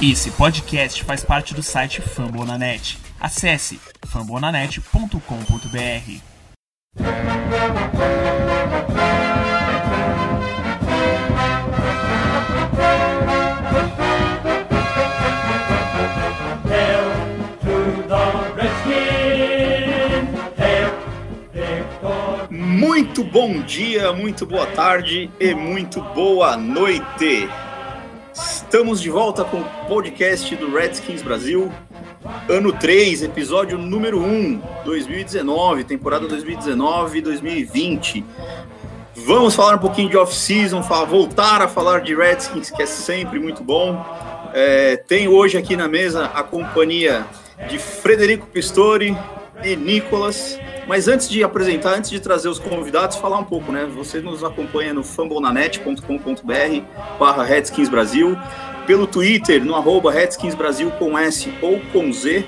Esse podcast faz parte do site Fambonanet. Acesse fambonanet.com.br. Muito bom dia, muito boa tarde e muito boa noite. Estamos de volta com o podcast do Redskins Brasil, ano 3, episódio número 1, 2019, temporada 2019-2020. Vamos falar um pouquinho de off-season, voltar a falar de Redskins, que é sempre muito bom. É, tem hoje aqui na mesa a companhia de Frederico Pistori e Nicolas. Mas antes de apresentar, antes de trazer os convidados, falar um pouco, né? Você nos acompanha no fambonanet.com.br barra Redskins Brasil, pelo Twitter, no arroba Redskins Brasil com S ou com Z,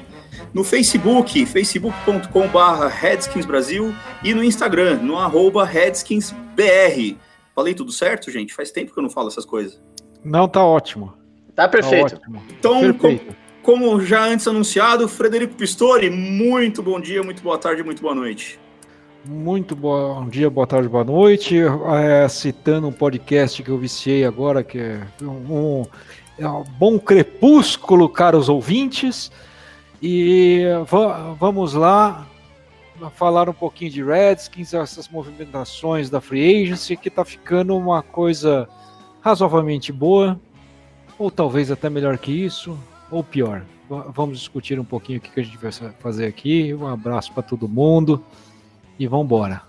no Facebook, facebook.com barra Redskins Brasil e no Instagram, no arroba Redskins BR. Falei tudo certo, gente? Faz tempo que eu não falo essas coisas. Não, tá ótimo. Tá Tá perfeito. ótimo. Então, com- Perfeito. como já antes anunciado, Frederico Pistori, muito bom dia, muito boa tarde, muito boa noite. Muito bom dia, boa tarde, boa noite. É, citando um podcast que eu viciei agora, que é um, é um bom crepúsculo, caros ouvintes. E va- vamos lá falar um pouquinho de Redskins, essas movimentações da Free Agency, que tá ficando uma coisa razoavelmente boa, ou talvez até melhor que isso, ou pior. Va- Vamos discutir um pouquinho o que a gente vai fazer aqui. Um abraço para todo mundo e vamos embora.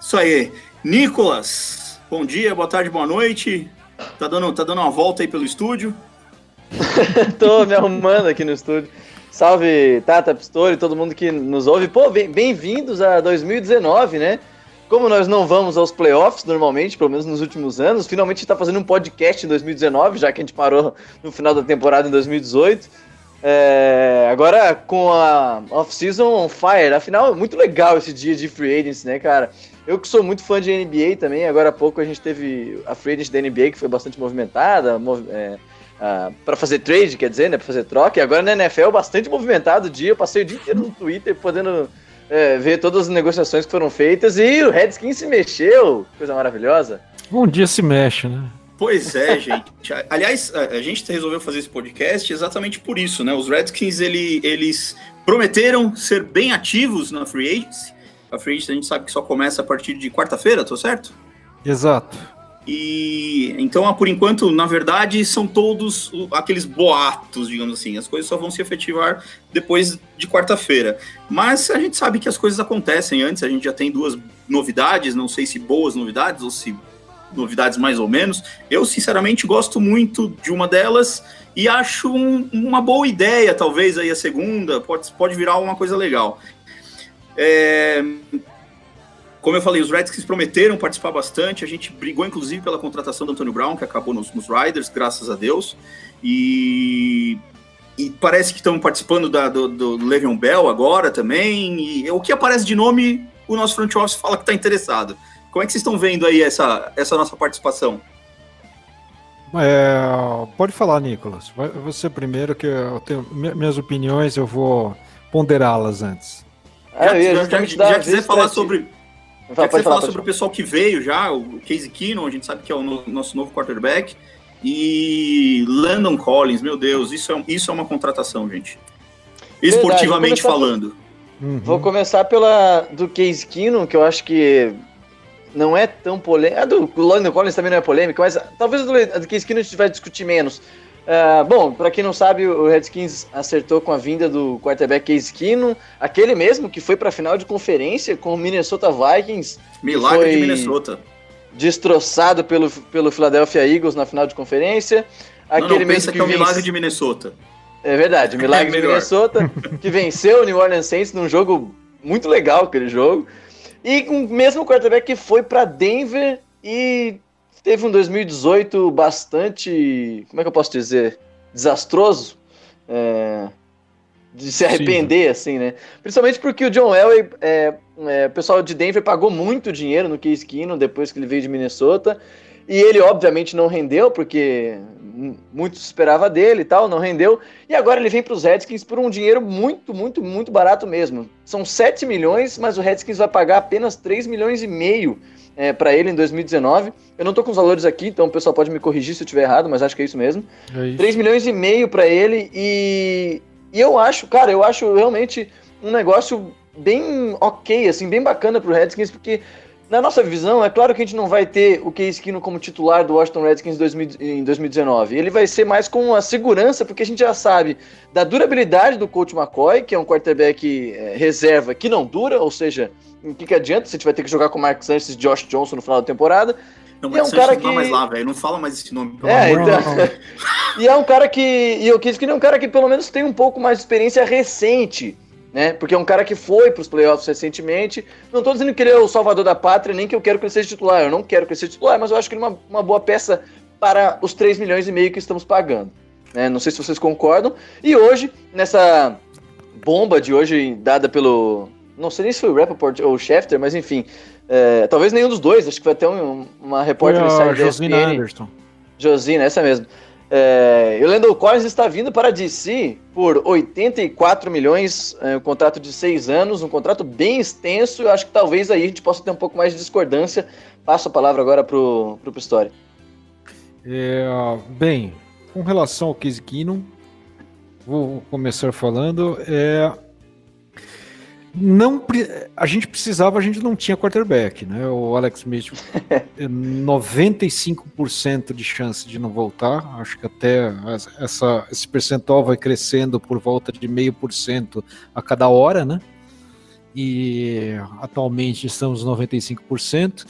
Isso aí. Nicolas, bom dia, boa tarde, boa noite. Tá dando, tá dando uma volta aí pelo estúdio. Tô me arrumando aqui no estúdio. Salve Tata Pistori, todo mundo que nos ouve. Pô, bem- bem-vindos a 2019, né? Como nós não vamos aos playoffs normalmente, pelo menos nos últimos anos, finalmente a gente tá fazendo um podcast em 2019, já que a gente parou no final da temporada em 2018. É, agora com a off-season on fire, afinal é muito legal esse dia de free agents, né, cara? Eu que sou muito fã de NBA também, agora há pouco a gente teve a free agent da NBA que foi bastante movimentada, mov- é, para fazer trade, quer dizer, né, para fazer troca. E agora na NFL bastante movimentado o dia, eu passei o dia inteiro no Twitter podendo é, ver todas as negociações que foram feitas e o Redskins se mexeu, coisa maravilhosa. Um dia se mexe, né? Pois é, gente. Aliás, a a gente resolveu fazer esse podcast exatamente por isso, né? Os Redskins, ele- eles prometeram ser bem ativos na Free Agency. A Free a gente sabe que só começa a partir de quarta-feira, tô certo? Exato. E então, ah, por enquanto, na verdade, são todos aqueles boatos, digamos assim. As coisas só vão se efetivar depois de quarta-feira. Mas a gente sabe que as coisas acontecem antes. A gente já tem duas novidades, não sei se boas novidades ou se novidades mais ou menos. Eu, sinceramente, gosto muito de uma delas e acho um- uma boa ideia, talvez, aí a segunda. Pode, pode virar uma coisa legal. É, como eu falei, os Redskins prometeram participar bastante. A gente brigou, inclusive, pela contratação do Antônio Brown, que acabou nos, nos Riders, graças a Deus. E, e parece que estão participando da, do, do Le'Veon Bell agora também. E o que aparece de nome, o nosso front office fala que está interessado. Como é que vocês estão vendo aí essa, essa nossa participação? É, pode falar, Nicolas. Você primeiro, que eu tenho mi- minhas opiniões, eu vou ponderá-las antes. Ah, eu ia já, já, já dar quiser falar sobre, Já você falar, sobre o pessoal que veio já, o Casey Keenum, a gente sabe que é o no- nosso novo quarterback, e Landon Collins, meu Deus, isso é, isso é uma contratação, gente. Esportivamente vou começar falando. Uhum. Vou começar pela do Case Keenum, que eu acho que não é tão polêmica. A do Landon Collins também não é polêmica, mas talvez a do, a do Case Keenum a gente vai discutir menos. Ah, bom, para quem não sabe, o Redskins acertou com a vinda do quarterback Case Keenum, aquele mesmo que foi para a final de conferência com o Minnesota Vikings, Milagre de Minnesota. destroçado pelo, pelo Philadelphia Eagles na final de conferência. Não, Aquele não, mesmo pensa que, que é o milagre de Minnesota. É verdade, Milagre É de. Minnesota, que venceu o New Orleans Saints num jogo muito legal, aquele jogo. E o mesmo quarterback que foi para Denver e teve um 2018 bastante, como é que eu posso dizer, desastroso. É, de se arrepender, assim, né? Principalmente porque o John Elway, é, é, o pessoal de Denver pagou muito dinheiro no Case Keenum depois que ele veio de Minnesota. E ele, obviamente, não rendeu, porque muito se esperava dele e tal, não rendeu. E agora ele vem para os Redskins por um dinheiro muito, muito, muito barato mesmo. São 7 milhões, mas o Redskins vai pagar apenas 3 milhões e meio é, para ele em 2019. Eu não tô com os valores aqui, então o pessoal pode me corrigir se eu estiver errado, mas acho que é isso mesmo. É isso. 3 milhões e meio para ele e, e eu acho, cara, eu acho realmente um negócio bem ok, assim, bem bacana pro Redskins, porque na nossa visão, é claro que a gente não vai ter o Case Keenum como titular do Washington Redskins 2000 em 2019. Ele vai ser mais com a segurança, porque a gente já sabe da durabilidade do Coach McCoy, que é um quarterback é, reserva que não dura, ou seja, o que, que adianta se a gente vai ter que jogar com o Mark Sanchez e Josh Johnson no final da temporada. Não, é um cara não tá que- mais lá, velho. Não fala mais esse nome. pelo É, amor de então. Deus. E é um cara que. E o Case Keenum é um cara que pelo menos tem um pouco mais de experiência recente, né? Porque é um cara que foi pros playoffs recentemente. Não tô dizendo que ele é o salvador da pátria, nem que eu quero que ele seja titular. Eu não quero que ele seja titular, mas eu acho que ele é uma, uma boa peça para os 3 milhões e meio que estamos pagando. né? Não sei se vocês concordam. E hoje, nessa bomba de hoje dada pelo. Não sei nem se foi o Rappaport ou o Schefter, mas enfim. é, talvez nenhum dos dois, acho que foi até um- uma Foi repórter a da Josina. Anderson. Josina, essa mesmo. É, e o Lendell Collins está vindo para a DC por 84 milhões, é, um contrato de seis anos, um contrato bem extenso. Eu acho que talvez aí a gente possa ter um pouco mais de discordância. Passo a palavra agora pro, pro Pistori. É, bem, com relação ao Case Keenum, vou começar falando. É, não, a gente precisava, a gente não tinha quarterback, né? O Alex Smith, é 95% de chance de não voltar. Acho que até essa, esse percentual vai crescendo por volta de meio por cento a cada hora, né? E atualmente estamos 95%.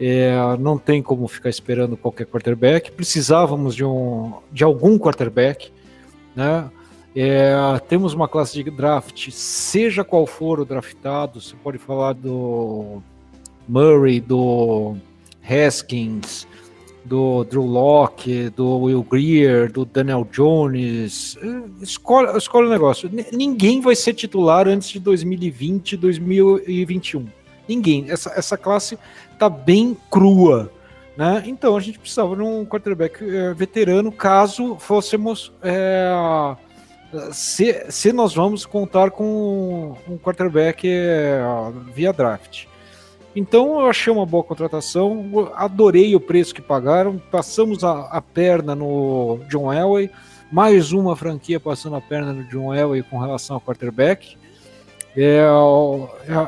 É, não tem como ficar esperando qualquer quarterback. Precisávamos de, um, de algum quarterback, né? É, temos uma classe de draft, seja qual for o draftado, você pode falar do Murray, do Haskins, do Drew Locke, do Will Greer, do Daniel Jones. É, Escolhe, escolhe o negócio. Ninguém vai ser titular antes de 2020, 2021. Ninguém. Essa, essa classe tá bem crua. Né? Então a gente precisava de um quarterback eh, veterano caso fôssemos. eh, se, se nós vamos contar com um quarterback eh, via draft. Então eu achei uma boa contratação, adorei o preço que pagaram, passamos a, a perna no John Elway, mais uma franquia passando a perna no John Elway com relação ao quarterback. É,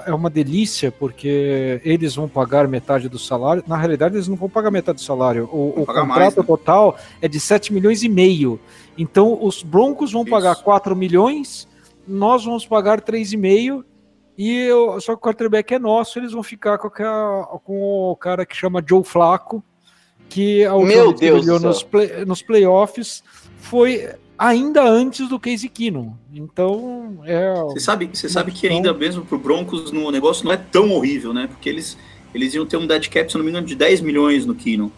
é, é uma delícia porque eles vão pagar metade do salário. Na realidade, eles não vão pagar metade do salário. O, o contrato mais, né? total é de 7 milhões e meio. Então, os Broncos vão Isso. pagar 4 milhões, nós vamos pagar 3,5 e o- só que o quarterback é nosso, eles vão ficar com, aquela- com o cara que chama Joe Flaco, que a última Meu Deus nos, play- nos playoffs foi ainda antes do Casey Keenum. Então, é... Você sabe, você sabe que ainda mesmo pro Broncos no o negócio não é tão horrível, né? Porque eles, eles iam ter um dead cap, se não me engano, de 10 milhões no Kino.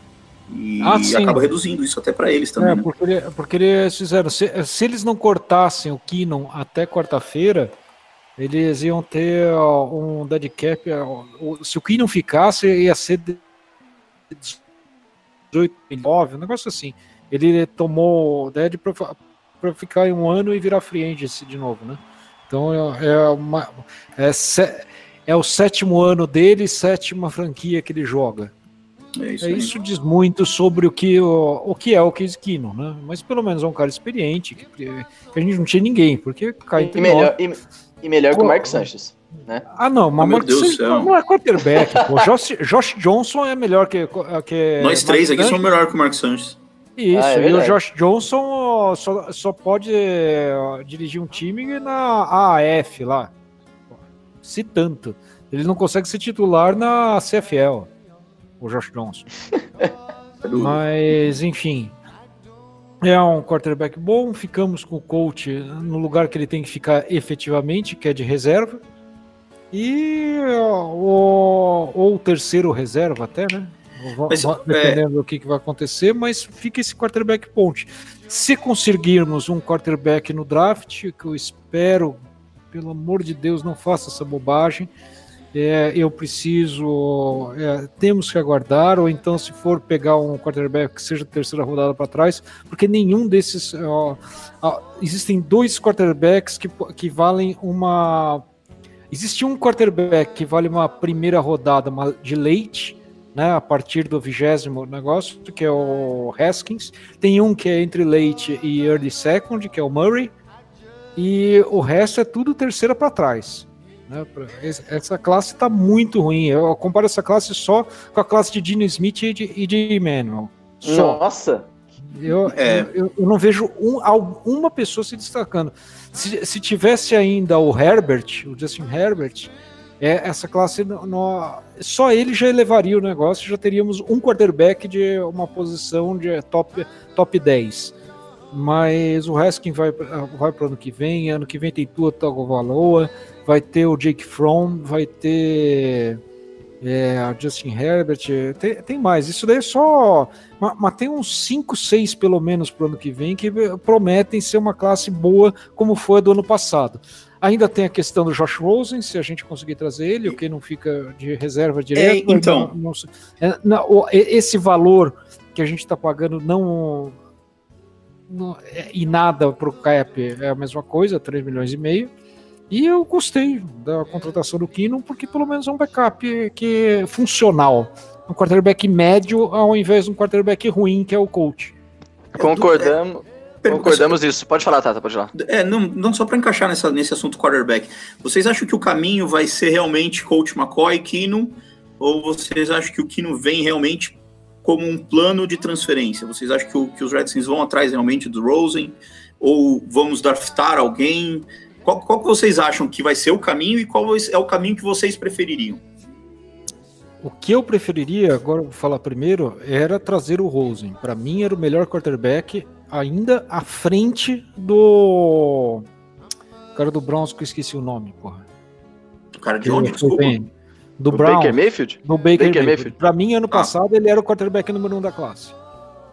E Ah, acaba reduzindo isso até para eles também, É, né? porque, porque eles fizeram. Se, se eles não cortassem o Keenum até quarta-feira, eles iam ter ó, um dead cap. ó, se o Keenum ficasse, ia ser de 18 9, um negócio assim. Ele tomou dead para ficar em um ano e virar free agent de novo, né? Então é, é uma, é, se- é o sétimo ano dele, sétima franquia que ele joga. É isso, É, isso diz muito sobre o que, o, o que é o Case Keenum, né? Mas pelo menos é um cara experiente, que, que a gente não tinha ninguém, porque cai E melhor, e, e melhor que o Mark Sanchez. Ah, não, mas Oh, meu Mark Deus do Sanchez céu. não, é quarterback, pô. Josh, Josh Johnson é melhor que. que Nós três Mark aqui somos melhor que o Mark Sanchez. Isso, Ah, é e o. Josh Johnson só, só pode dirigir um time na AAF lá. Se tanto. Ele não consegue ser titular na CFL, o Josh Johnson. É Mas, enfim. É um quarterback bom. Ficamos com o coach no lugar que ele tem que ficar efetivamente, que é de reserva. E o, ou terceiro reserva, até, né? Mas, é- Dependendo do que, que vai acontecer, mas fica esse quarterback ponte. Se conseguirmos um quarterback no draft, que eu espero, pelo amor de Deus, não faça essa bobagem. é, eu preciso, é, temos que aguardar, ou então se for pegar um quarterback que seja terceira rodada para trás, porque nenhum desses, ó, ó, existem dois quarterbacks que, que valem uma, existe um quarterback que vale uma primeira rodada de leite, né, a partir do vigésimo negócio, que é o Haskins, tem um que é entre late e early second, que é o Murray, e o resto é tudo terceira para trás. Né? Essa classe está muito ruim. Eu comparo essa classe só com a classe de Dino Smith e de, e de Emmanuel. Só. Nossa! Eu, é. eu, eu, não vejo um, alguma pessoa se destacando. Se, se tivesse ainda o Herbert, o Justin Herbert, é, essa classe no, só ele já elevaria o negócio, já teríamos um quarterback de uma posição de top, top 10. Mas o Haskins vai, vai para o ano que vem, ano que vem tem Tua Tagovailoa, vai ter o Jake Fromm, vai ter é, Justin Herbert, tem, tem, mais. Isso daí é só. Mas, mas tem uns 5, 6 pelo menos para o ano que vem que prometem ser uma classe boa, como foi a do ano passado. Ainda tem a questão do Josh Rosen, se a gente conseguir trazer ele, o que não fica de reserva direto. É, então. Não, não, é, não, esse valor que a gente está pagando não, não, é, e nada para o cap é a mesma coisa, 3 milhões e meio. E eu gostei da contratação do Kino, porque pelo menos é um backup que é funcional. Um quarterback médio ao invés de um quarterback ruim, que é o coach. Concordamos. Concordamos isso. Pode falar, Tata, pode falar. É, não, não só para encaixar nessa, nesse assunto quarterback. Vocês acham que o caminho vai ser realmente coach McCoy, Kino? Ou vocês acham que o Kino vem realmente como um plano de transferência? Vocês acham que, o, que os Redskins vão atrás realmente do Rosen? Ou vamos draftar alguém? Qual, qual que vocês acham que vai ser o caminho e qual é o caminho que vocês prefeririam? O que eu preferiria, agora vou falar primeiro, era trazer o Rosen. Para mim era o melhor quarterback, ainda à frente do cara do Browns que eu esqueci o nome, porra. O cara de onde? Desculpa. Do o Brown. Baker Mayfield? Do Baker, Baker Mayfield. Mayfield. Para mim, ano ah. passado, ele era o quarterback número um da classe.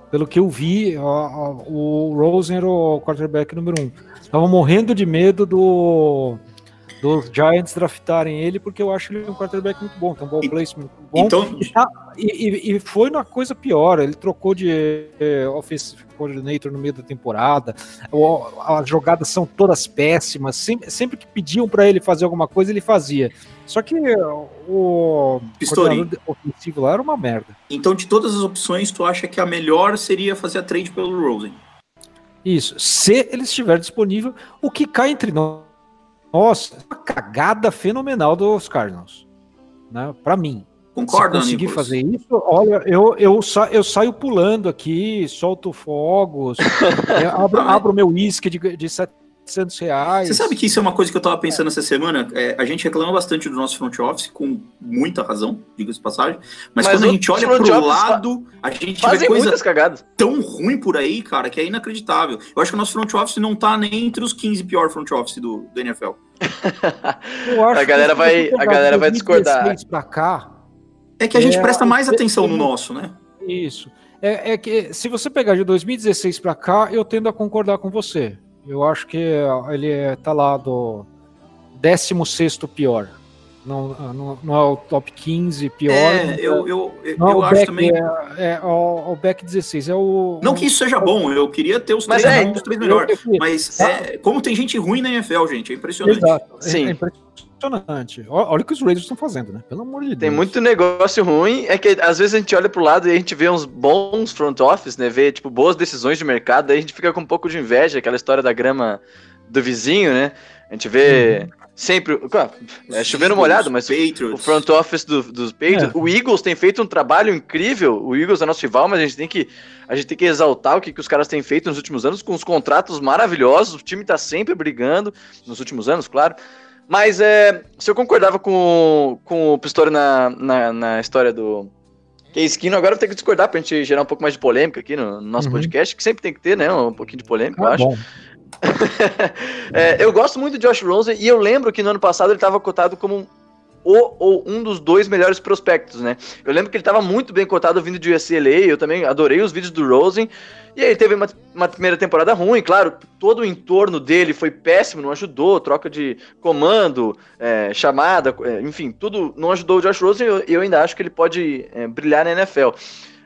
Pelo que eu vi, o Rosen era o quarterback número um. Tava morrendo de medo do dos Giants draftarem ele, porque eu acho ele um quarterback muito bom, tem um ball placement muito bom. Então... E, tá, e, e, foi uma coisa pior, ele trocou de eh, offensive coordinator no meio da temporada, as jogadas são todas péssimas, sempre, sempre que pediam para ele fazer alguma coisa, ele fazia. Só que o coordenador ofensivo lá era uma merda. Então, de todas as opções, tu acha que a melhor seria fazer a trade pelo Rosen? Isso, se ele estiver disponível, o que cai entre nós. Nossa, uma cagada fenomenal dos Cardinals, né? Para mim. Concordo, Se conseguir fazer isso, olha, eu, eu, sa eu saio pulando aqui, solto fogos, abro, abro meu uísque de, de 700 reais. Você sabe que isso é uma coisa que eu tava pensando essa semana? É, a gente reclama bastante do nosso front office, com muita razão, diga-se passagem. Mas, mas quando a gente olha pro lado, a gente vê coisa cagadas. tão ruim por aí, cara, que é inacreditável. Eu acho que o nosso front office não tá nem entre os 15 piores front office do, do NFL. a galera vai, a galera vai discordar. Pra cá, é que a gente é, presta mais atenção no nosso, né? Isso. É, é, que se você pegar de 2016 para cá, eu tendo a concordar com você. Eu acho que ele é, tá lá do 16 pior. Não, não, não, é o top 15 pior. É, eu, eu, eu, não, eu acho back, também. É, é, o, o back 16. É o, não que isso seja bom, eu queria ter os três, é, os três melhores. Mas é, como tem gente ruim na NFL, gente, é impressionante. Exato. Sim. É, impressionante. Olha o que os Raiders estão fazendo, né? Pelo amor de Deus. Tem muito negócio ruim. É que às vezes a gente olha pro lado e a gente vê uns bons front office, né? Vê, tipo, boas decisões de mercado, aí a gente fica com um pouco de inveja, aquela história da grama do vizinho, né? A gente vê. Uhum sempre. É chovendo molhado, mas Patriots. o front office do, dos Patriots. É. O Eagles tem feito um trabalho incrível. O Eagles é nosso rival, mas a gente tem que, a gente tem que exaltar o que, que os caras têm feito nos últimos anos, com os contratos maravilhosos. O time tá sempre brigando, nos últimos anos, claro. Mas é, se eu concordava com, com o Pistori na, na, na história do. Que é esquino, agora eu ter que discordar pra gente gerar um pouco mais de polêmica aqui no, no nosso uhum. podcast, que sempre tem que ter, né? Um pouquinho de polêmica, ah, eu acho. Bom. é, eu gosto muito de Josh Rosen e eu lembro que no ano passado ele estava cotado como o ou um dos dois melhores prospectos, né? Eu lembro que ele estava muito bem cotado vindo de UCLA, eu também adorei os vídeos do Rosen. E aí teve uma, uma, primeira temporada ruim, claro, todo o entorno dele foi péssimo, não ajudou, troca de comando, é, chamada, é, enfim, tudo não ajudou o Josh Rosen e eu, eu, ainda acho que ele pode é, brilhar na NFL.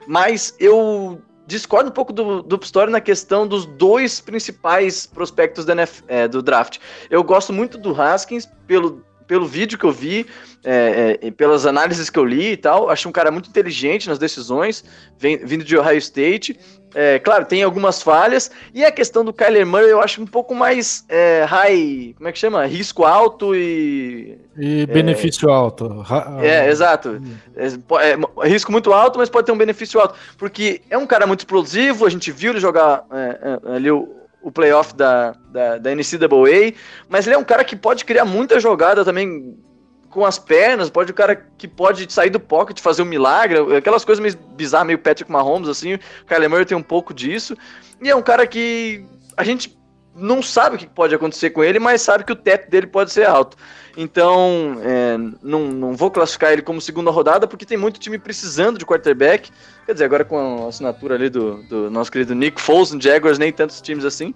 Mas eu discordo um pouco do, do Pistori na questão dos dois principais prospectos é, do draft. Eu gosto muito do Haskins pelo, pelo vídeo que eu vi, é, é, pelas análises que eu li e tal. Acho um cara muito inteligente nas decisões, vem, vindo de Ohio State. É, claro, tem algumas falhas. E a questão do Kyler Murray eu acho um pouco mais é, high. Como é que chama? Risco alto e. E benefício alto. É, exato. É, é, risco muito alto, mas pode ter um benefício alto. Porque é um cara muito explosivo, a gente viu ele jogar é, é, ali o, o playoff da, da, da NCAA, mas ele é um cara que pode criar muita jogada também com as pernas, pode o cara que pode sair do pocket, fazer um milagre, aquelas coisas meio bizarras, meio Patrick Mahomes, assim, o Kyler Murray tem um pouco disso, e é um cara que a gente não sabe o que pode acontecer com ele, mas sabe que o teto dele pode ser alto. Então, é, não, não vou classificar ele como segunda rodada, porque tem muito time precisando de quarterback. Quer dizer, agora com a assinatura ali do, do nosso querido Nick Foles no Jaguars, nem tantos times assim.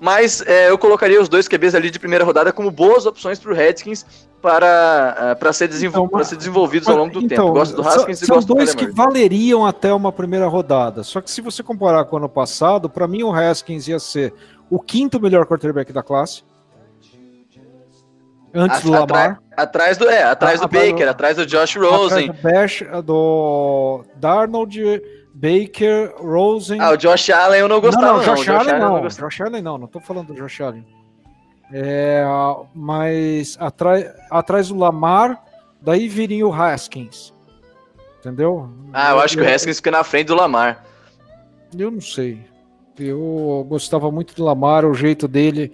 Mas é, eu colocaria os dois QBs ali de primeira rodada como boas opções para o Redskins para, uh, para ser, desenvol então, ser desenvolvidos ao longo do então, tempo. Gosto do Haskins são, e gosto dois que valeriam até uma primeira rodada. Só que se você comparar com o ano passado, para mim o Haskins ia ser o quinto melhor quarterback da classe. Antes do Lamar. Atrás do, é, atrás do Baker, atrás do Josh Rosen. Atrás do, Bash, do Darnold, Baker, Rosen. Ah, o Josh Allen eu não gostava. Não, não, Josh, não, Allen, Allen não. não Josh Allen não, não tô falando do Josh Allen. É, mas atrás, atrás do Lamar, daí viria o Haskins. Entendeu? Ah, eu acho que o Haskins fica na frente do Lamar. Eu não sei. Eu gostava muito do Lamar, o jeito dele.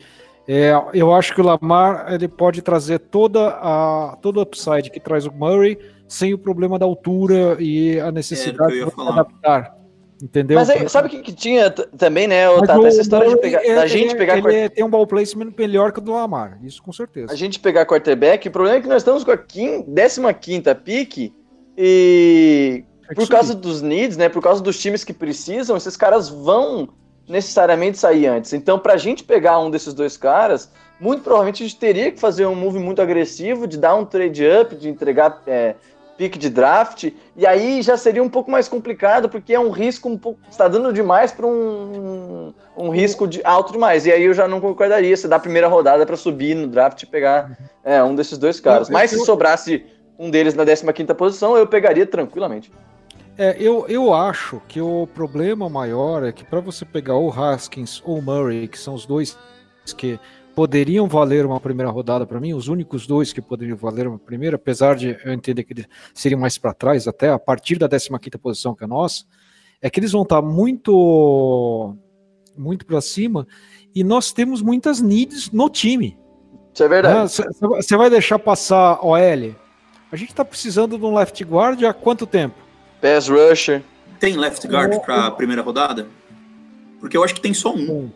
É, eu acho que o Lamar ele pode trazer toda a todo o upside que traz o Murray sem o problema da altura e a necessidade é, de adaptar. Entendeu? Mas aí, sabe o que, que, tinha também, né? O, tá, essa história de pegar, é, da gente pegar. Ele quart... tem um ball placement melhor que o do Lamar, isso com certeza. A gente pegar quarterback, o problema é que nós estamos com a 15 pique e é por causa dos needs, né? Por causa dos times que precisam, esses caras vão necessariamente sair antes. Então, para a gente pegar um desses dois caras, muito provavelmente a gente teria que fazer um move muito agressivo, de dar um trade up, de entregar é, pique de draft, e aí já seria um pouco mais complicado, porque é um risco um pouco. está dando demais para um, um risco de alto demais. E aí eu já não concordaria se dar a primeira rodada para subir no draft e pegar é, um desses dois caras. Mas se sobrasse um deles na 15 posição, eu pegaria tranquilamente. É, eu, eu acho que o problema maior é que para você pegar o Haskins ou o Murray, que são os dois que poderiam valer uma primeira rodada para mim, os únicos dois que poderiam valer uma primeira, apesar de eu entender que eles seriam mais para trás, até a partir da 15 posição que é nossa, é que eles vão estar tá muito muito para cima e nós temos muitas needs no time. Isso é verdade. Você vai deixar passar OL? A gente está precisando de um left guard há quanto tempo? Pass rusher. Tem left guard para a primeira rodada? Porque eu acho que tem só um.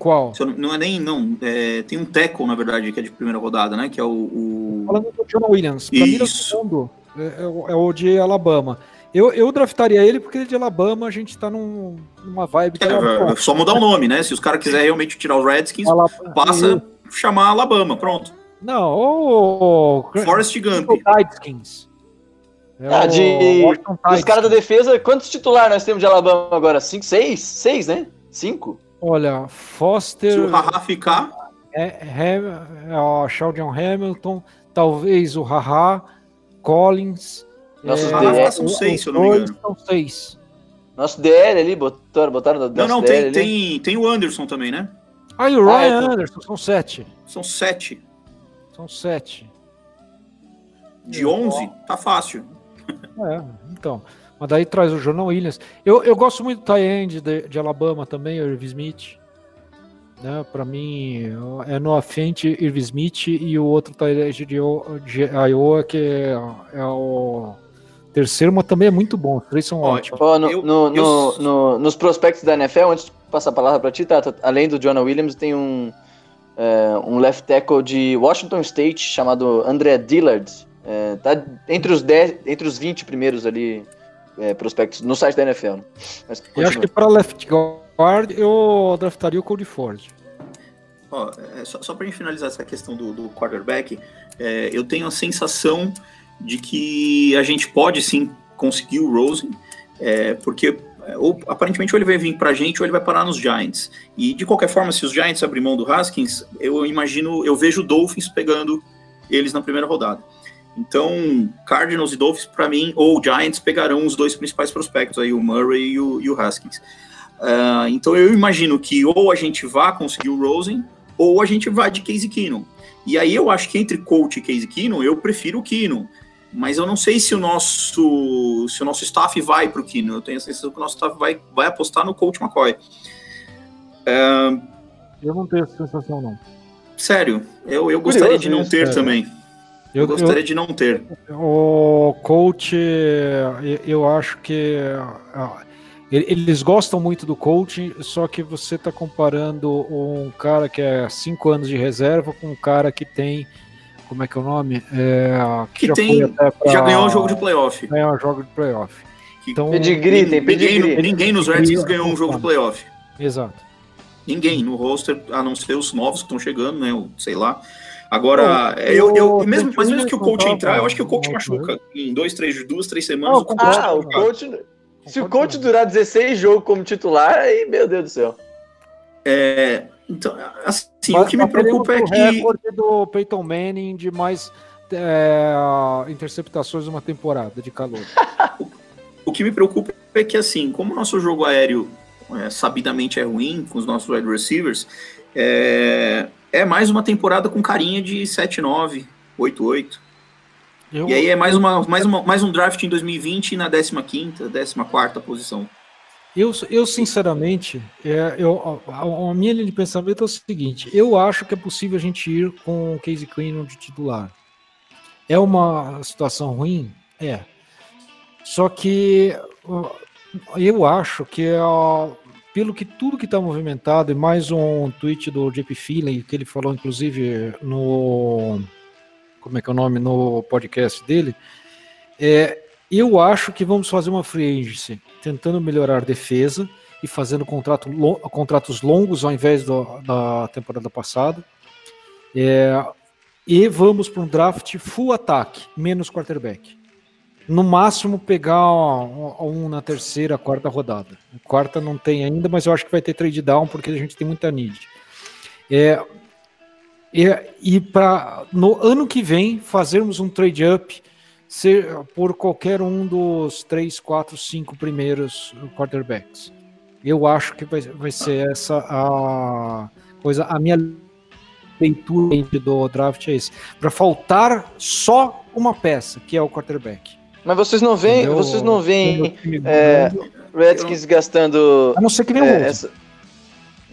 Qual? Não é nem, não. É, tem um tackle, na verdade, que é de primeira rodada, né? Que é o. o... Falando do John Williams. Pra Isso. mim, é o segundo. É, é, o de Alabama. Eu, eu draftaria ele porque ele é de Alabama, a gente tá num, numa vibe. É, é, só mudar o nome, né? Se os caras quiserem realmente tirar os Redskins, Alabama. passa a chamar Alabama, pronto. Não, o. Forest Gump. Redskins. É ah, de. Os caras da defesa, quantos titulares nós temos de Alabama agora? Cinco, seis? Seis, né? Cinco? Olha, Foster. Se o Haha ficar. É, é, é o Sheldon Hamilton, talvez o Haha, Collins. Nossos é, DL são seis, se eu não me engano. São seis. Nosso DL ali, botaram, botaram Não, não, tem, tem, tem o Anderson também, né? Ah, e o Ryan ah, é, Anderson, são sete. São sete. São sete. De onze, tá fácil. É, então. Mas daí traz o Jornal Williams. Eu, eu gosto muito do tie-end de, de, Alabama também, o Irv Smith. Né, para mim, é no afente Irv Smith e o outro tie-end de, de Iowa, que é, é, o terceiro, mas também é muito bom. Os três são ótimos. Oh, no, eu, no, eu... no, nos prospectos da NFL, antes de passar a palavra para ti, tá, além do Jonah Williams, tem um é, um left tackle de Washington State chamado André Dillard. É, tá entre os, 10, entre os 20 primeiros ali é, prospectos no site da NFL. Né? Mas, Eu acho que para left guard eu draftaria o Cody Ford. Ó, é, só, só para gente finalizar essa questão do, do quarterback, é, eu tenho a sensação de que a gente pode sim conseguir o Rosen, é, porque é, ou, aparentemente ou ele vai vir para a gente ou ele vai parar nos Giants. E de qualquer forma, se os Giants abrir mão do Haskins, eu imagino, eu vejo o Dolphins pegando eles na primeira rodada. Então, Cardinals e Dolphins, para mim, ou Giants pegarão os dois principais prospectos aí, o Murray e o, e o Haskins. Uh, então, eu imagino que ou a gente vá conseguir o Rosen, ou a gente vai de Casey Keenum. E aí eu acho que entre coach e Casey Keenum, eu prefiro o Keenum. Mas eu não sei se o nosso se o nosso staff vai para o Keenum. Eu tenho a sensação que o nosso staff vai, vai apostar no coach McCoy. Uh, eu não tenho essa sensação, não. Sério, eu, eu gostaria de não ter também. Eu, eu gostaria eu, de não ter. O coach, eu acho que eles gostam muito do coaching, só que você está comparando um cara que é cinco anos de reserva com um cara que tem. Como é que é o nome? É, que, que já, tem, pra, já ganhou um jogo de playoff. Ganhou um jogo de playoff. Então, pedigree, tem pedigree. Ninguém, ninguém nos Redskins ganhou um jogo de playoff. Exato. Ninguém no roster, a não ser os novos que estão chegando, né? Sei lá. Agora, eu, eu, eu mesmo, mas mesmo que o coach entrar, eu acho que o coach machuca em dois, três, duas, três semanas. Não, o coach ah, o coach se o coach durar 16 jogos como titular, aí, meu Deus do céu. É, então, assim, o que me preocupa é que. O recorde do Peyton Manning de mais é, interceptações numa temporada de calor. o que me preocupa é que, assim, como o nosso jogo aéreo é, sabidamente é ruim com os nossos wide receivers, é, é mais uma temporada com carinha de 7-9, 8-8. Eu... E aí é mais, uma, mais, uma, mais um draft em 2020 na 15ª, 14ª posição. Eu, eu sinceramente, é, eu, a, a, minha linha de pensamento é o seguinte: eu acho que é possível a gente ir com o Casey Cleanon de titular. É uma situação ruim? É. Só que eu acho que pelo que tudo que está movimentado, e mais um tweet do JP Feeling, que ele falou inclusive no como é que é o nome, no podcast dele, é, eu acho que vamos fazer uma free agency tentando melhorar a defesa e fazendo contrato, contratos longos ao invés do, da temporada passada. É, e vamos para um draft full ataque, menos quarterback. No máximo pegar um, um na terceira, quarta rodada. Quarta não tem ainda, mas eu acho que vai ter trade down porque a gente tem muita need. É, e, e para no ano que vem fazermos um trade up ser, por qualquer um dos três, quatro, cinco primeiros quarterbacks. Eu acho que vai, vai ser essa a coisa. A minha leitura do draft é esse. Para faltar só uma peça, que é o quarterback. Mas vocês não veem, vocês não veem é, Redskins gastando. A não ser que nem é, essa...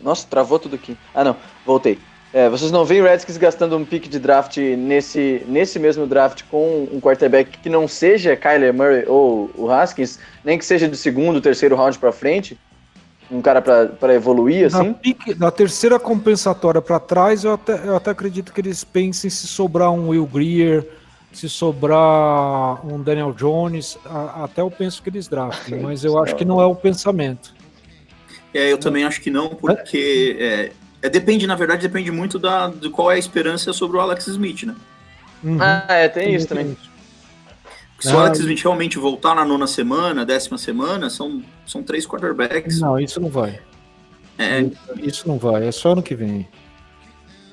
Nossa, travou tudo aqui. Ah, não, voltei. É, vocês não veem Redskins gastando um pick de draft nesse, nesse mesmo draft com um quarterback que não seja Kyler Murray ou o Haskins, nem que seja do segundo, terceiro round para frente? Um cara para evoluir, assim? Na, pick, na terceira compensatória para trás, eu até, eu até acredito que eles pensem se sobrar um Will Greer, se sobrar um Daniel Jones, a, até eu penso que eles draftem, mas eu acho que não é o pensamento. É, eu também acho que não, porque é, é, depende, na verdade, depende muito da, de qual é a esperança sobre o Alex Smith, né? Uhum. Ah, é, tem isso também. Se o Alex Smith realmente voltar na nona semana, décima semana, são, são três quarterbacks. Não, isso não vai. É. Isso não vai, é só ano que vem.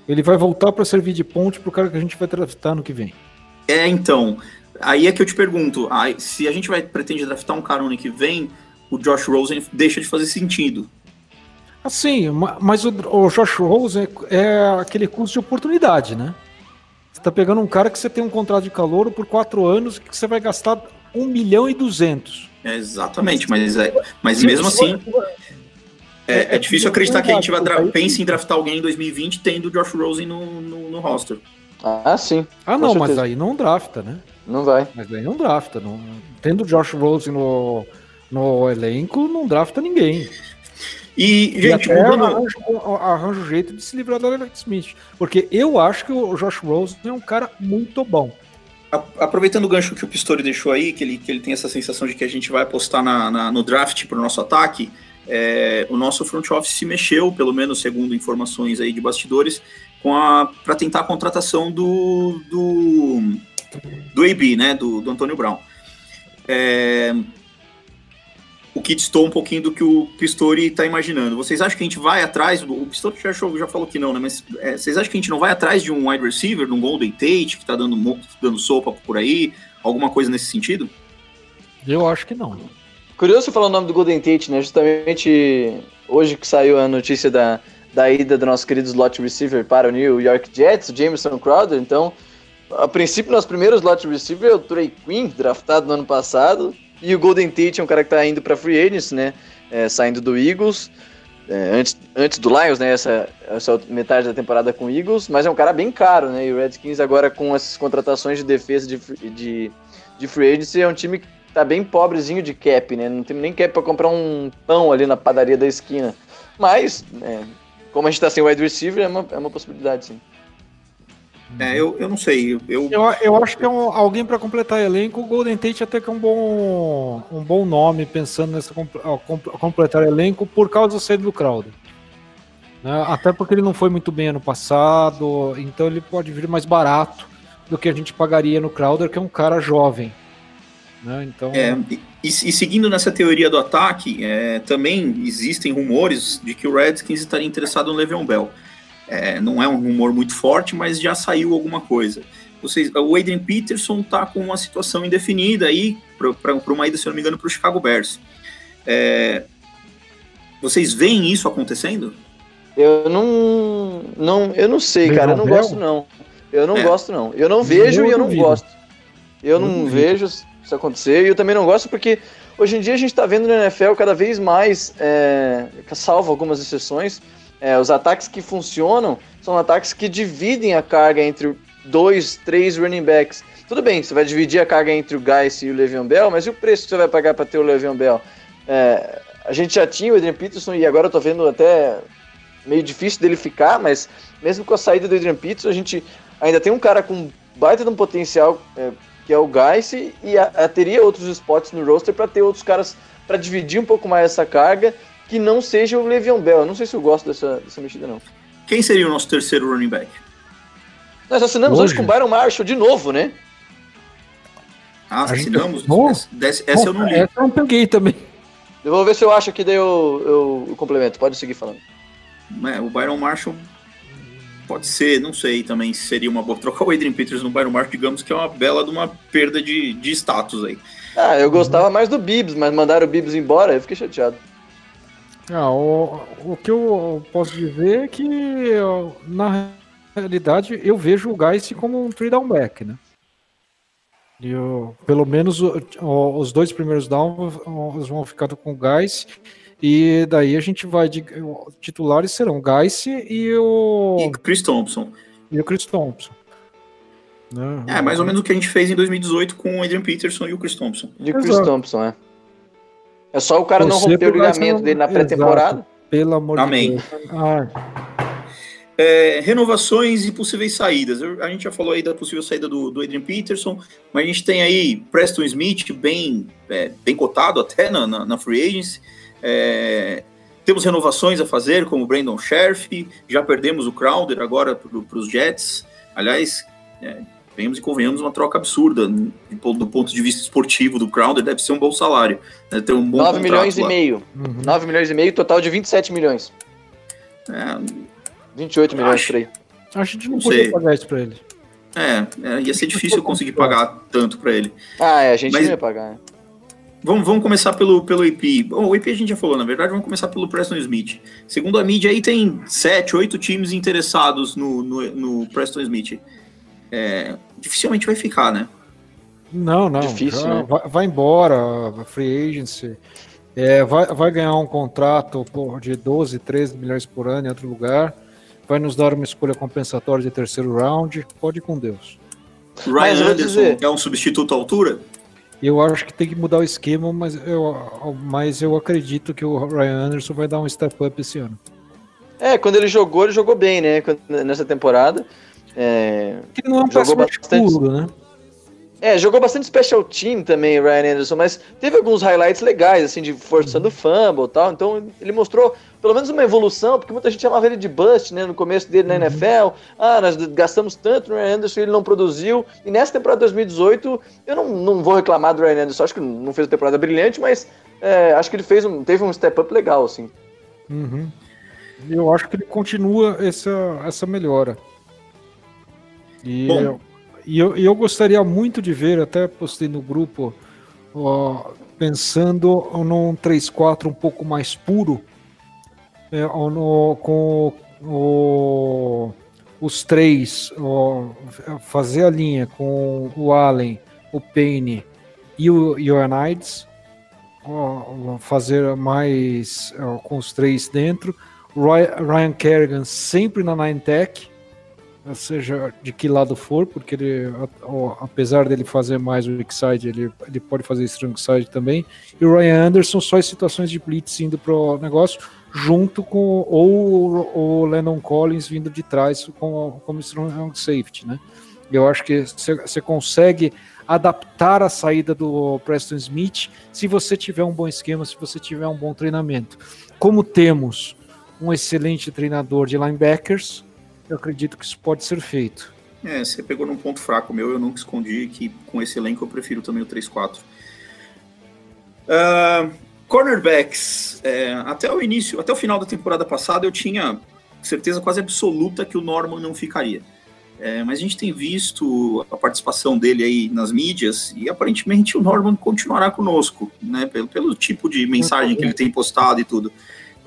Ele vai voltar para servir de ponte pro cara que a gente vai draftar no que vem. É, então. Aí é que eu te pergunto, se a gente vai pretende draftar um cara ano que vem, o Josh Rosen deixa de fazer sentido. Assim, mas o, o Josh Rose é, é, aquele custo de oportunidade, né? Você tá pegando um cara que você tem um contrato de calor por quatro anos que você vai gastar um milhão e duzentos. É, exatamente, mas, é, mas mesmo assim. É, é, difícil acreditar que a gente vai pense em draftar alguém em 2020 tendo o Josh Rosen no, no, no roster. Ah, sim. Ah, não, mas aí não drafta, né? Não vai. Mas aí não drafta. Não, tendo o Josh Rosen no, no elenco, não drafta ninguém. E, E gente, até mudando- arranja, arranja um jeito de se livrar do Alex Smith. Porque eu acho que o Josh Rose é um cara muito bom. Aproveitando o gancho que o Pistori deixou aí, que ele, que ele tem essa sensação de que a gente vai apostar na, na- no draft para o nosso ataque, é, o nosso front office se mexeu, pelo menos segundo informações aí de bastidores, para tentar a contratação do, do, do AB, né, do, do Antônio Brown. É, o que distou um pouquinho do que o Pistori está imaginando. Vocês acham que a gente vai atrás? O Pistori já, achou- já falou que não, né? Mas é, vocês acham que a gente não vai atrás de um wide receiver, de um Golden Tate, que está dando, dando sopa por aí? Alguma coisa nesse sentido? Eu acho que não. Curioso você falar o nome do Golden Tate, né? Justamente hoje que saiu a notícia da, da ida do nosso querido slot receiver para o New York Jets, o Jameson Crowder. Então, a princípio, nosso primeiro slot receiver é o Trey Quinn, draftado no ano passado. E o Golden Tate é um cara que está indo para free agents, né? É, saindo do Eagles. é, antes, antes do Lions, né? Essa, essa metade da temporada com o Eagles. Mas é um cara bem caro, né? E o Redskins agora com essas contratações de defesa de, de, de free agency é um time que tá bem pobrezinho de cap, né? Não tem nem cap pra comprar um pão ali na padaria da esquina. Mas, é, como a gente tá sem wide receiver, é uma, é uma possibilidade, sim. É, eu, eu não sei. Eu, Eu, eu acho que é um- alguém para completar elenco. O Golden Tate até que é um bom, um bom nome, pensando nessa comp- completar elenco, por causa da saída do Crowder. Né? Até porque ele não foi muito bem ano passado, então ele pode vir mais barato do que a gente pagaria no Crowder, que é um cara jovem. Né? Então, É, e, e seguindo nessa teoria do ataque, é, também existem rumores de que o Redskins estaria interessado no Le'Veon Bell. É, não é um rumor muito forte, mas já saiu alguma coisa. Vocês, o Adrian Peterson está com uma situação indefinida aí para uma ida, se eu não me engano, para o Chicago Bears. É, vocês veem isso acontecendo? Eu não. não eu não sei, Legal, cara. Eu não Bell? gosto, não. Eu não É. gosto, não. Eu não vejo Eu e eu não duvido. gosto. Eu Eu não duvido. vejo isso acontecer. E eu também não gosto porque hoje em dia a gente tá vendo no NFL cada vez mais, é, salvo algumas exceções, é, os ataques que funcionam são ataques que dividem a carga entre dois, três running backs. Tudo bem, você vai dividir a carga entre o Guy e o Le'Veon Bell, mas e o preço que você vai pagar para ter o Le'Veon Bell? É, a gente já tinha o Adrian Peterson e agora eu tô vendo até meio difícil dele ficar, mas mesmo com a saída do Adrian Peterson, a gente ainda tem um cara com baita de um potencial é, que é o Geiss e a, a- teria outros spots no roster para ter outros caras para dividir um pouco mais essa carga que não seja o Le'Veon Bell. Eu não sei se eu gosto dessa, dessa mexida, não. Quem seria o nosso terceiro running back? Nós assinamos hoje, Hoje? com o Byron Marshall de novo, né? Ah, assinamos? Essa, dessa- essa eu não li. Essa eu não peguei também. Eu vou ver se eu acho que daí eu, eu, eu complemento. Pode seguir falando. É, o Byron Marshall pode ser, não sei também se seria uma boa. Trocar o Adrian Peters no Byron Marshall, digamos que é uma bela de uma perda de, de status aí. Ah, eu gostava mais do Bibbs, mas mandaram o Bibbs embora, eu fiquei chateado. Ah, o, o que eu posso dizer é que, na realidade, eu vejo o Geist como um three down back, né? E eu- pelo menos o- o- os dois primeiros downs vão- vão ficar com o Geist. E daí a gente vai de titulares serão o Geist e o, E Chris Thompson. e o Chris Thompson. Né? É, mais ou menos o que a gente fez em 2018 com o Adrian Peterson e o Chris Thompson. De Chris Exato. Thompson, é. É só o cara não Torcer romper o ligamento não- dele na pré-temporada. Pelo amor Amém. de Deus. Ah, É, renovações e possíveis saídas. A gente já falou aí da possível saída do, do Adrian Peterson, mas a gente tem aí Preston Smith, bem, é, bem cotado até na, na, na Free Agency. É, temos renovações a fazer, como o Brandon Scherf, já perdemos o Crowder agora para os Jets. Aliás, é, venhamos e convenhamos uma troca absurda do ponto- de vista esportivo do Crowder, deve ser um bom salário. Deve ter um bom 9 contrato milhões e lá. meio. uhum. 9 milhões e meio, total de 27 milhões. É, 28 milhões Acho. por aí. A gente não Não podia sei. pagar isso pra ele. é, é, ia ser difícil conseguir pagar tanto para ele. Ah, é, a gente Mas- não ia pagar. né? Vamos, vamos começar pelo, pelo IP. Bom, o IP a gente já falou, na verdade, vamos começar pelo Preston Smith. Segundo a mídia, aí tem sete, oito times interessados no, no, no Preston Smith. É, dificilmente vai ficar, né? Não, não. Difícil, já né? vai, vai embora, free agency. É, vai, vai ganhar um contrato de 12, 13 milhões por ano em outro lugar. Vai nos dar uma escolha compensatória de terceiro round. Pode ir com Deus. Ryan Anderson dizer- é um substituto à altura? Eu acho que tem que mudar o esquema, mas eu, mas eu acredito que o Ryan Anderson vai dar um step up esse ano. É, quando ele jogou, ele jogou bem, né? Nessa temporada. É... Ele não é um jogou bastante... Puro, né? É, jogou bastante special team também, Ryan Anderson, mas teve alguns highlights legais, assim, de forçando fumble e tal. Então ele mostrou pelo menos uma evolução, porque muita gente chamava ele de bust, né, no começo dele na uhum. NFL. Ah, nós gastamos tanto no Ryan Anderson e ele não produziu. E nessa temporada 2018, eu não, não vou reclamar do Ryan Anderson, acho que não fez uma temporada brilhante, mas é, acho que ele fez um, teve um step up legal, assim. Uhum. Eu acho que ele continua essa, essa melhora. E Bom. E eu, eu gostaria muito de ver, até postei no grupo, ó, pensando num 3-4 um pouco mais puro, é, no, com o, os três, ó, fazer a linha com o Allen, o Payne e o Ioannidis, fazer mais ó, com os três dentro. Ryan Kerrigan sempre na Nine Tech, seja de que lado for, porque ele, apesar dele fazer mais o weak side, ele, ele pode fazer strong side também. E o Ryan Anderson só em situações de blitz indo pro negócio, junto com ou o Lennon Collins vindo de trás com, como strong safety, né? Eu acho que você consegue adaptar a saída do Preston Smith se você tiver um bom esquema, se você tiver um bom treinamento. Como temos um excelente treinador de linebackers, eu acredito que isso pode ser feito. É, você pegou num ponto fraco meu, eu nunca escondi que com esse elenco eu prefiro também o 3-4. Uh, ah, cornerbacks, é, até o início, até o final da temporada passada eu tinha certeza quase absoluta que o Norman não ficaria. É, mas a gente tem visto a participação dele aí nas mídias e aparentemente o Norman continuará conosco, né? Pelo, pelo tipo de mensagem que ele tem postado e tudo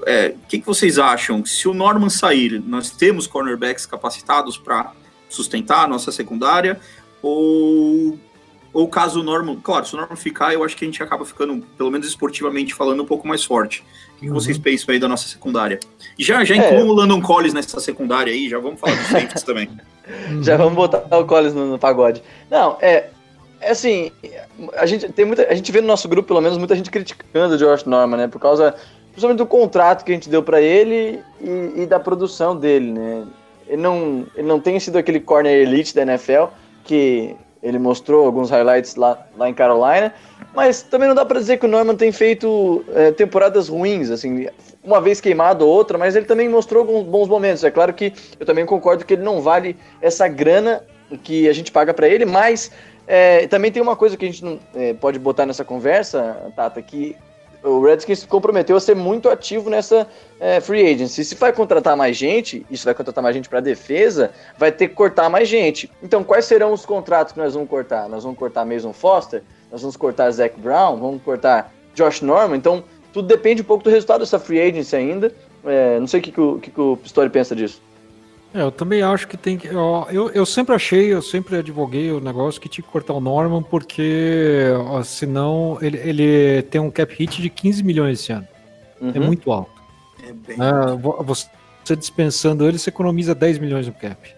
é, o que, que, vocês acham? Se o Norman sair, nós temos cornerbacks capacitados para sustentar a nossa secundária? Ou, ou caso o Norman. Claro, se o Norman ficar, eu acho que a gente acaba ficando, pelo menos esportivamente falando, um pouco mais forte. O que, uhum. vocês pensam aí da nossa secundária? E já, já é. incluam o Landon Collins nessa secundária aí, já vamos falar dos safeties também. Já vamos botar o Collins no, no pagode. Não, é, é assim, a gente tem muita, a gente vê no nosso grupo pelo menos muita gente criticando o Josh Norman, né? Por causa principalmente do contrato que a gente deu para ele e, e, da produção dele, né? Ele não, ele não tem sido aquele corner elite da NFL, que ele mostrou alguns highlights lá, lá em Carolina, mas também não dá para dizer que o Norman tem feito é, temporadas ruins, assim, uma vez queimado ou outra, mas ele também mostrou alguns bons momentos. É claro que eu também concordo que ele não vale essa grana que a gente paga para ele, mas é, também tem uma coisa que a gente não é, pode botar nessa conversa, Tata, que o Redskins se comprometeu a ser muito ativo nessa é, free agency. Se vai contratar mais gente, isso vai contratar mais gente para defesa, vai ter que cortar mais gente. Então, quais serão os contratos que nós vamos cortar? Nós vamos cortar Mason Foster, nós vamos cortar Zach Brown, vamos cortar Josh Norman. Então, tudo depende um pouco do resultado dessa free agency ainda. É, não sei o que, que, o, que, que o Pistori pensa disso. É, eu também acho que tem que. Ó, eu, eu sempre achei, eu sempre advoguei o negócio que tinha que cortar o Norman, porque ó, senão ele, ele tem um cap hit de 15 milhões esse ano. É uhum. É muito alto. É bem... É, você dispensando ele, você economiza 10 milhões no cap.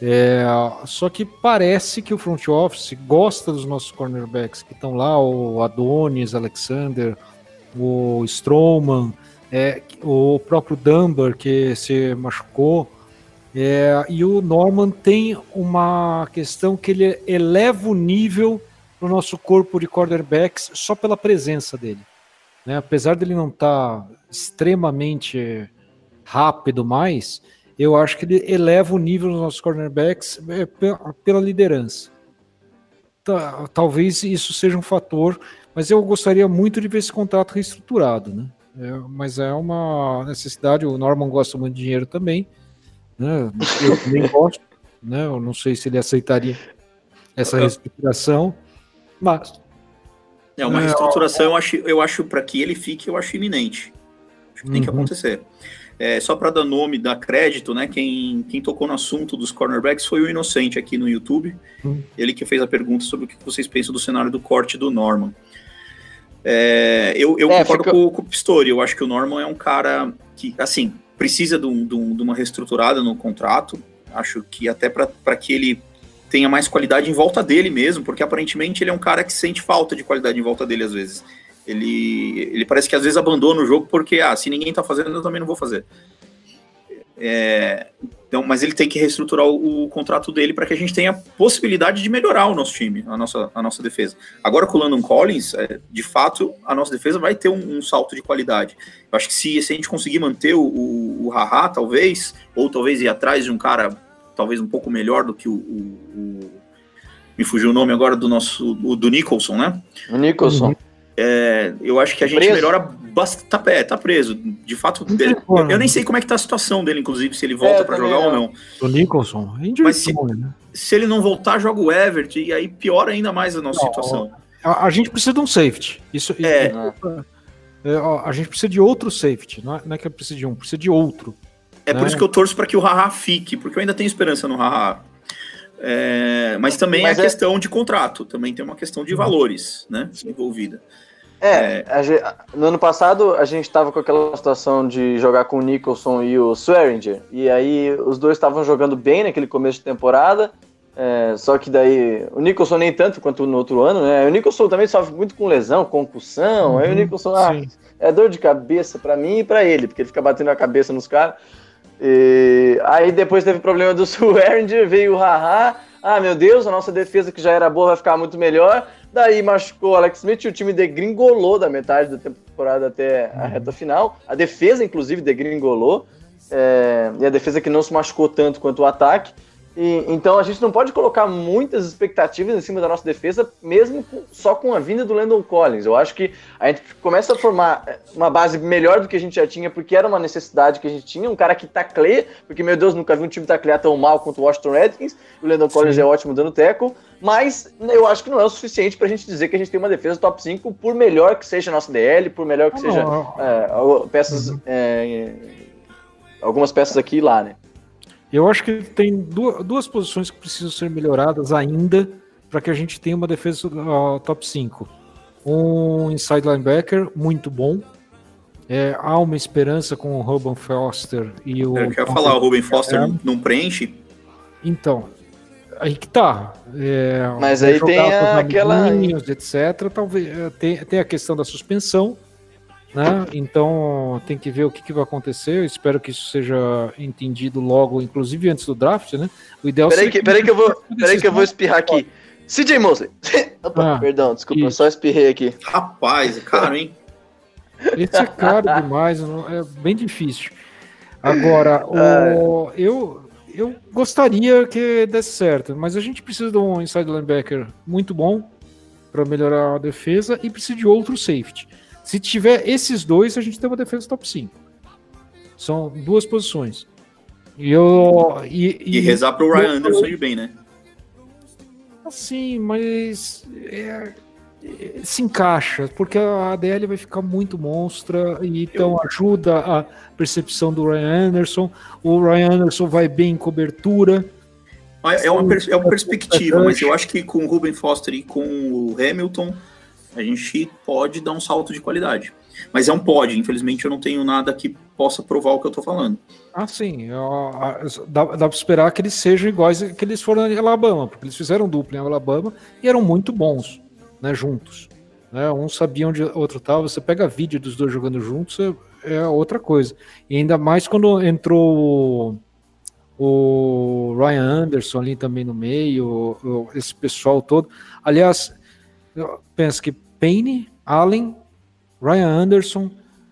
É, só que parece que o front office gosta dos nossos cornerbacks que estão lá, o Adonis, Alexander, o Strowman, é, o próprio Dunbar que se machucou. É, e o Norman tem uma questão que ele eleva o nível do nosso corpo de quarterbacks só pela presença dele. Né? Apesar dele não estar tá extremamente rápido mais, eu acho que ele eleva o nível dos nossos cornerbacks é, pela liderança. Talvez isso seja um fator, mas eu gostaria muito de ver esse contrato reestruturado, né? É, mas é uma necessidade. O Norman gosta muito de dinheiro também né? Eu nem gosto, né? Eu não sei se ele aceitaria essa reestruturação, mas. É, uma reestruturação eu acho, eu acho para que ele fique, eu acho iminente. Acho que tem que uhum. acontecer. É, só para dar nome, dar crédito, né? Quem, quem tocou no assunto dos cornerbacks foi o Inocente aqui no YouTube. Uhum. Ele que fez a pergunta sobre o que vocês pensam do cenário do corte do Norman. É, eu eu é, concordo fica... com, com o Pistori. Eu acho que o Norman é um cara que, assim, precisa de, um, de, um, de uma reestruturada no contrato. Acho que até para que ele tenha mais qualidade em volta dele mesmo, porque aparentemente ele é um cara que sente falta de qualidade em volta dele às vezes. Ele, ele parece que às vezes abandona o jogo porque, ah, se ninguém tá fazendo, eu também não vou fazer. É, então, mas ele tem que reestruturar o, o contrato dele para que a gente tenha possibilidade de melhorar o nosso time, a nossa, a nossa defesa. Agora com o Landon Collins, é, de fato, a nossa defesa vai ter um, um, salto de qualidade. Eu acho que se, se a gente conseguir manter o, o, Haha, talvez, ou talvez ir atrás de um cara talvez um pouco melhor do que o, o me fugiu o nome agora do nosso do Nicholson, né? Nicholson. Uhum. É, eu acho que a gente preso? melhora bastante. Tá, é, tá preso. De fato, dele, eu, eu, nem sei como é que tá a situação dele, inclusive, se ele volta é, para jogar ou não. O Nicholson, Mas se, né? se, ele não voltar, joga o Everett, e aí piora ainda mais a nossa não, situação. A, a, gente precisa de um safety. Isso, é. é, é a gente precisa de outro safety. Não é, não é que precisa de um, precisa de outro. É né? por isso que eu torço para que o Haha fique, porque eu ainda tenho esperança no Haha. É, mas também mas é a questão de contrato, também tem uma questão de valores né, envolvida. É, é. Gente, no ano passado a gente estava com aquela situação de jogar com o Nicholson e o Swearinger, e aí os dois estavam jogando bem naquele começo de temporada, é, só que daí o Nicholson nem tanto quanto no outro ano, né? O Nicholson também sofre muito com lesão, concussão, uhum, aí o uhum, Nicholson, ah, é dor de cabeça para mim e para ele, porque ele fica batendo a cabeça nos caras. E aí depois teve problema do Swearinger, veio o Haha, ah meu Deus, a nossa defesa que já era boa vai ficar muito melhor. Daí machucou o Alex Smith e o time degringolou da metade da temporada até a uhum. reta final. A defesa, inclusive, degringolou. É, e a defesa que não se machucou tanto quanto o ataque. E, então a gente não pode colocar muitas expectativas em cima da nossa defesa, mesmo com, só com a vinda do Landon Collins. Eu acho que a gente começa a formar é, uma base melhor do que a gente já tinha, porque era uma necessidade que a gente tinha. Um cara que tacleia, porque, meu Deus, nunca vi um time taclear tão mal quanto o Washington Redskins. O Landon Collins é ótimo dando teco, mas eu acho que não é o suficiente para a gente dizer que a gente tem uma defesa top 5, por melhor que seja a nossa DL, por melhor que seja é, peças. É, algumas peças aqui e lá, né? Eu acho que tem duas, posições que precisam ser melhoradas ainda para que a gente tenha uma defesa uh, top 5. Um inside linebacker muito bom. É, há uma esperança com o Ruben Foster e o. Eu quero falar, o Ruben Foster não, não preenche? Então, aí que tá. É, Mas aí tem aquela. Etc. Talvez é, tem, tem a questão da suspensão né? Então tem que ver o que, que vai acontecer. Eu espero que isso seja entendido logo, inclusive antes do draft, né? O ideal peraí que, peraí que eu vou, peraí que eu vou espirrar aqui. CJ Mosley. Opa, ah, perdão, desculpa, isso. só espirrei aqui. Rapaz, é caro, hein? Esse é caro demais, é bem difícil. Agora, o, eu, eu gostaria que desse certo, mas a gente precisa de um inside linebacker muito bom para melhorar a defesa e precisa de outro safety. Se tiver esses dois, a gente tem uma defesa top 5. São duas posições. E eu. E, e, e rezar pro Ryan Anderson ir bem, né? Assim, mas. É, se encaixa, porque a ADL vai ficar muito monstra, e então eu... ajuda a percepção do Ryan Anderson. O Ryan Anderson vai bem em cobertura. É uma, é uma perspectiva, mas eu acho que com o Ruben Foster e com o Hamilton a gente pode dar um salto de qualidade. Mas é um pode, infelizmente eu não tenho nada que possa provar o que eu tô falando. Ah, sim. dá, dá para esperar que eles sejam iguais que eles foram em Alabama, porque eles fizeram dupla em Alabama e eram muito bons, né, juntos. Né, um sabia onde o outro estava. Você pega vídeo dos dois jogando juntos, é, é outra coisa. E ainda mais quando entrou o Ryan Anderson ali também no meio, esse pessoal todo. Aliás, eu penso que Payne, Allen, Ryan Anderson,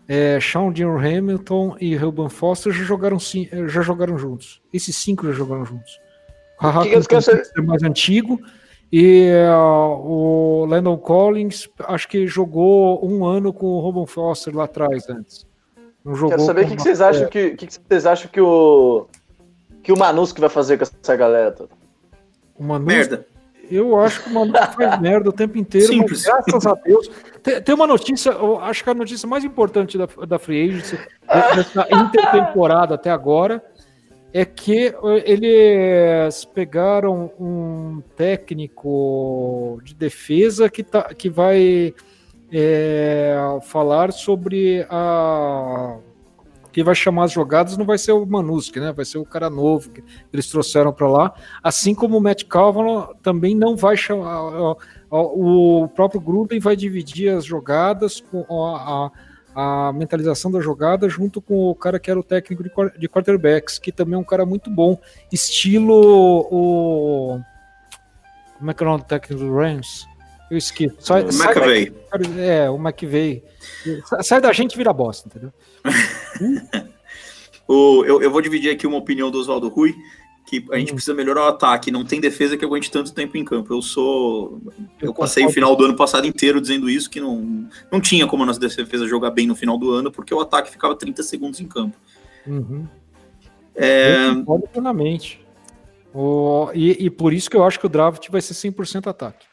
é, Sean Dean Hamilton e Ruben Foster já jogaram, já jogaram juntos. Esses cinco já jogaram juntos. O Haha é mais antigo e uh, o Landon Collins acho que jogou um ano com o Ruben Foster lá atrás antes. Não jogou Quero saber o que, que, vocês acham que, que, que vocês acham que o que o Manusco vai fazer com essa galera toda. O Manusco, Merda. Eu acho que o maluco faz merda o tempo inteiro, Simples. graças a Deus. Tem, tem, uma notícia, eu acho que a notícia mais importante da, da Free Agency, dessa intertemporada até agora, é que eles pegaram um técnico de defesa que, tá, que vai é, falar sobre a quem vai chamar as jogadas não vai ser o Manuski, né? Vai ser o cara novo que eles trouxeram para lá. Assim como o Matt Calvin também não vai chamar. O próprio Gruden vai dividir as jogadas com a, a, a, mentalização da jogada junto com o cara que era o técnico de, de quarterbacks, que também é um cara muito bom, estilo o. Como é que é o nome do técnico do Rams? Eu esqueço. Sai, o McVeigh. É, o McVeigh. Sai da gente e vira bosta, entendeu? o, eu, eu vou dividir aqui uma opinião do Oswaldo Rui, que a gente hum. precisa melhorar o ataque, não tem defesa que aguente tanto tempo em campo. Eu sou. Eu, eu passei o final do ano passado inteiro dizendo isso, que não, não tinha como a nossa defesa jogar bem no final do ano, porque o ataque ficava 30 segundos em campo. Uhum. É... Eu plenamente. E, e por isso que eu acho que o draft vai ser 100% ataque.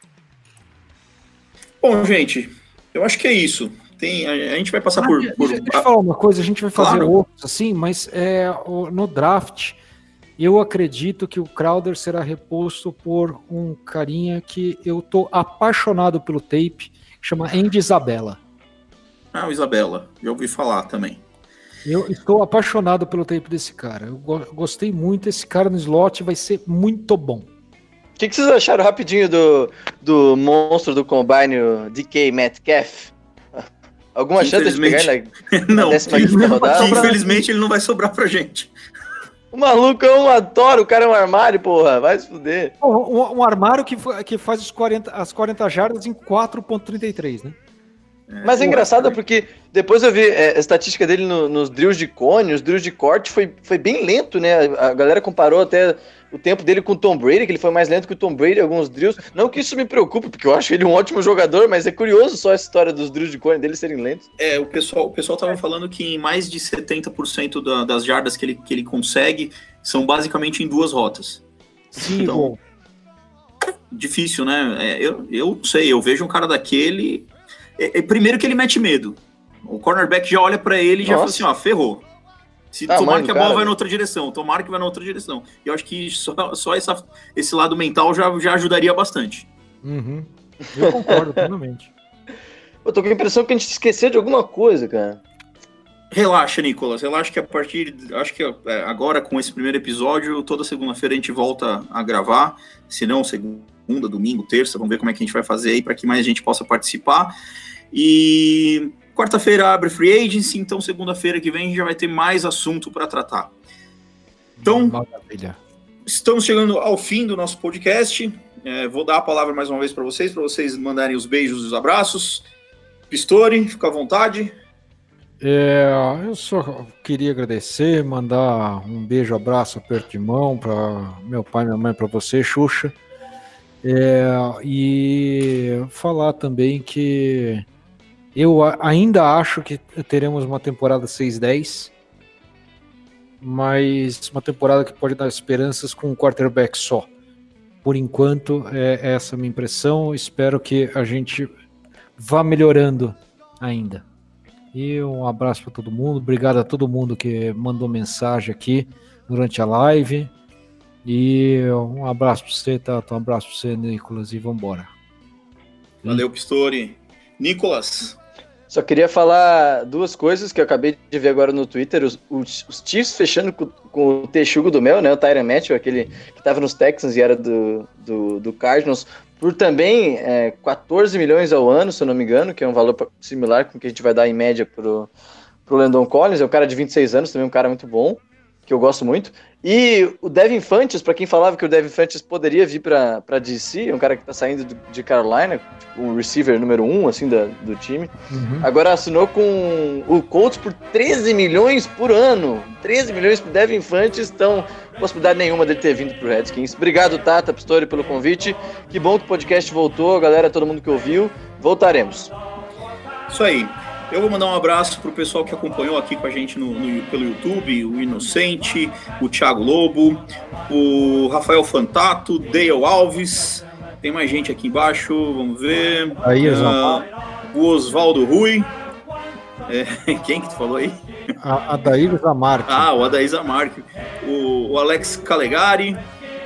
Bom, gente, eu acho que é isso. Tem, a, a gente vai passar ah, por, por. Deixa, deixa eu falar uma coisa, a gente vai fazer claro. outros assim, mas é, no draft eu acredito que o Crowder será reposto por um carinha que eu tô apaixonado pelo tape, chama Andy Isabella. Ah, o Isabella, eu ouvi falar também. Eu estou apaixonado pelo tape desse cara. Eu gostei muito. Esse cara no slot vai ser muito bom. O que, que, vocês acharam rapidinho do, do monstro do Combine, o DK Metcalf? Alguma chance de pegar na, na não, rodada? infelizmente ele não vai sobrar pra gente. O maluco é um adoro, o cara é um armário, porra, vai se fuder. Um, um armário que, que faz os 40, as 40 jardas em 4.33, né? É, Mas é engraçado porque depois eu vi é, a estatística dele no, nos drills de cone, os drills de corte foi, foi bem lento, né? A galera comparou até o tempo dele com o Tom Brady, que ele foi mais lento que o Tom Brady alguns drills. Não que isso me preocupe, porque eu acho ele um ótimo jogador, mas é curioso só essa história dos drills de cone dele serem lentos. É, o pessoal, o pessoal tava falando que em mais de 70% da, das jardas que ele, que ele consegue são basicamente em duas rotas. Sim, então, bom. Difícil, né? É, eu, eu sei, eu vejo um cara daquele. É, é, primeiro que ele mete medo. O cornerback já olha para ele e já fala assim: ó, ferrou. Se ah, tomara que a bola cara. vai na outra direção, tomara que vai na outra direção. E eu acho que só, só essa, esse lado mental já, já ajudaria bastante. Uhum. Eu concordo plenamente. Eu tô com a impressão que a gente esqueceu de alguma coisa, cara. Relaxa, Nicolas. Relaxa que a partir. Acho que é, agora, com esse primeiro episódio, toda segunda-feira a gente volta a gravar. Se não, segunda, domingo, terça, vamos ver como é que a gente vai fazer aí para que mais a gente possa participar. E Quarta-feira abre Free Agency, então segunda-feira que vem a gente já vai ter mais assunto para tratar. Então, Maravilha. estamos chegando ao fim do nosso podcast. É, vou dar a palavra mais uma vez para vocês, para vocês mandarem os beijos e os abraços. Pistori, fica à vontade. É, eu só queria agradecer, mandar um beijo, abraço, aperto de mão para meu pai, minha mãe, para você, Xuxa. É, e falar também que eu ainda acho que teremos uma temporada 6-10, mas uma temporada que pode dar esperanças com um quarterback só. Por enquanto, é essa a minha impressão. Espero que a gente vá melhorando ainda. E um abraço para todo mundo. Obrigado a todo mundo que mandou mensagem aqui durante a live. E um abraço para você, Tato. Um abraço para você, Nicolas. E vambora. Valeu, Pistori. Nicolas, só queria falar duas coisas que eu acabei de ver agora no Twitter. Os, os, os Chiefs fechando com, com, o Texugo do Mel, né? O Tyron Matthew, aquele que estava nos Texans e era do, do, do Cardinals, por também é, 14 milhões ao ano, se eu não me engano, que é um valor similar com o que a gente vai dar em média pro, pro Landon Collins. É um cara de 26 anos, também um cara muito bom, que eu gosto muito. E o Devin Fantes, para quem falava que o Devin Fantes poderia vir para DC, é um cara que tá saindo de Carolina, tipo, o receiver número um, assim, da, do time. Uhum. Agora assinou com o Colts por 13 milhões por ano. 13 milhões pro Devin Fantes, então possibilidade nenhuma dele ter vindo pro Redskins. Obrigado, Tata Pistori, pelo convite. Que bom que o podcast voltou, galera, todo mundo que ouviu. Voltaremos. Isso aí. Eu vou mandar um abraço para o pessoal que acompanhou aqui com a gente no, no, pelo YouTube, o Inocente, o Thiago Lobo, o Rafael Fantato, Dale Alves, tem mais gente aqui embaixo, vamos ver. Aí, uh, o Oswaldo Rui. É, quem que tu falou aí? A Adair Zamarque. Ah, o Adair Zamarque. O, o Alex Calegari.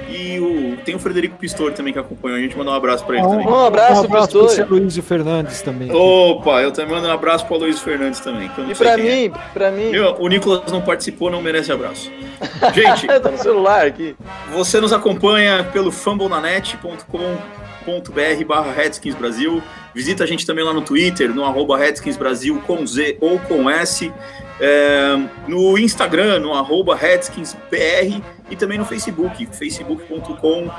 E o, tem o Frederico Pistori também que acompanhou a gente. Mandar um abraço para ele Um, também. Um abraço, um abraço pastor. pro Luiz Fernandes também. Opa, eu também mando um abraço para o Luiz Fernandes também. Que eu não E pra quem é. mim, pra mim. Meu, o Nicolas não participou, não merece abraço. Gente, tá no celular aqui. Você nos acompanha pelo fumblenanet.com.br barra Redskins Brasil. Visita a gente também lá no Twitter, no arroba Redskins Brasil com Z ou com S. É, no Instagram, no arroba RedskinsBR e também no Facebook, facebook.com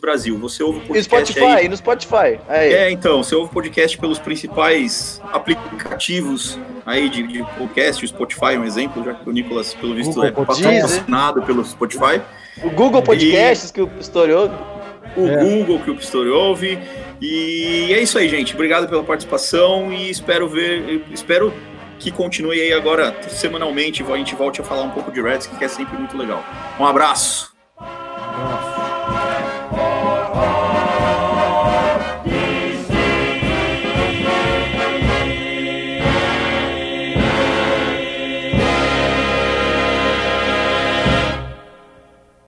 Brasil. Você ouve o E no podcast Spotify, aí. e no Spotify. Aí. É, então, você ouve podcast pelos principais aplicativos aí de, de podcast, o Spotify é um exemplo, já que o Nicolas, pelo visto, Google é Podcast. patrocinado pelo Spotify. O Google Podcasts que o Pistori ouve. O É. Google que o Pistori ouve. E é isso aí, gente. Obrigado pela participação e espero ver, espero que continue aí agora semanalmente. A gente volte a falar um pouco de Reds, que é sempre muito legal. Um abraço. Abraço.